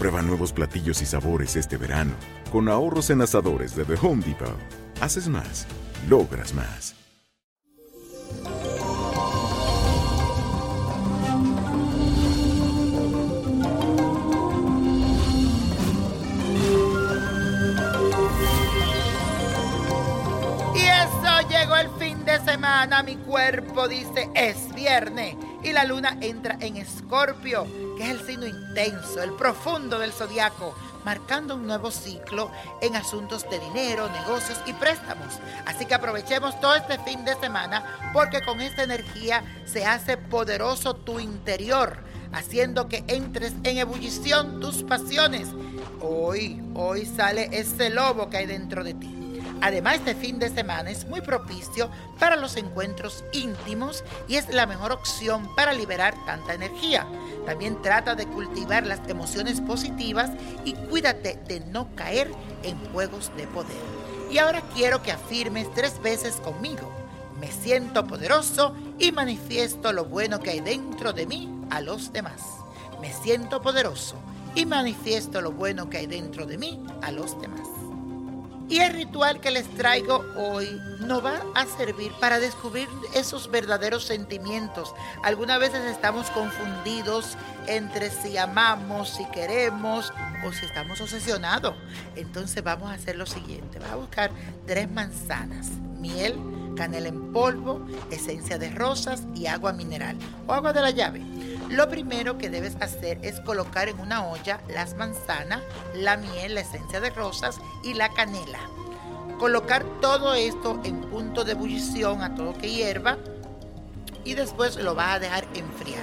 Prueba nuevos platillos y sabores este verano, con ahorros en asadores de The Home Depot. Haces más, logras más. Y eso llegó el fin de semana. Mi cuerpo dice es viernes. Y la luna entra en Escorpio, que es el signo intenso, el profundo del zodiaco, marcando un nuevo ciclo en asuntos de dinero, negocios y préstamos. Así que aprovechemos todo este fin de semana porque con esta energía se hace poderoso tu interior, haciendo que entres en ebullición tus pasiones. Hoy, hoy sale ese lobo que hay dentro de ti. Además, este fin de semana es muy propicio para los encuentros íntimos y es la mejor opción para liberar tanta energía. También trata de cultivar las emociones positivas y cuídate de no caer en juegos de poder. Y ahora quiero que afirmes tres veces conmigo. Me siento poderoso y manifiesto lo bueno que hay dentro de mí a los demás. Me siento poderoso y manifiesto lo bueno que hay dentro de mí a los demás. Y el ritual que les traigo hoy no va a servir para descubrir esos verdaderos sentimientos. Algunas veces estamos confundidos entre si amamos, si queremos o si estamos obsesionados. Entonces vamos a hacer lo siguiente. Vas a buscar tres manzanas, miel, canela en polvo, esencia de rosas y agua mineral o agua de la llave. Lo primero que debes hacer es colocar en una olla las manzanas, la miel, la esencia de rosas y la canela. Colocar todo esto en punto de ebullición a todo que hierva y después lo vas a dejar enfriar.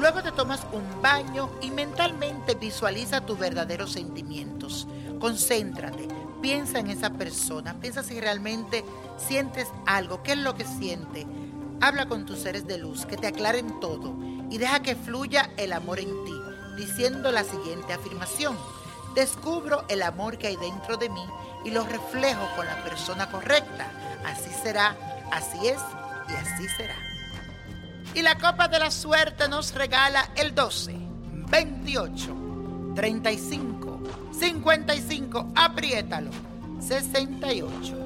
Luego te tomas un baño y mentalmente visualiza tus verdaderos sentimientos. Concéntrate, piensa en esa persona, piensa si realmente sientes algo, qué es lo que siente. Habla con tus seres de luz, que te aclaren todo y deja que fluya el amor en ti, diciendo la siguiente afirmación. Descubro el amor que hay dentro de mí y lo reflejo con la persona correcta. Así será, así es y así será. Y la copa de la suerte nos regala el 12, 28, 35, 55, apriétalo, 68.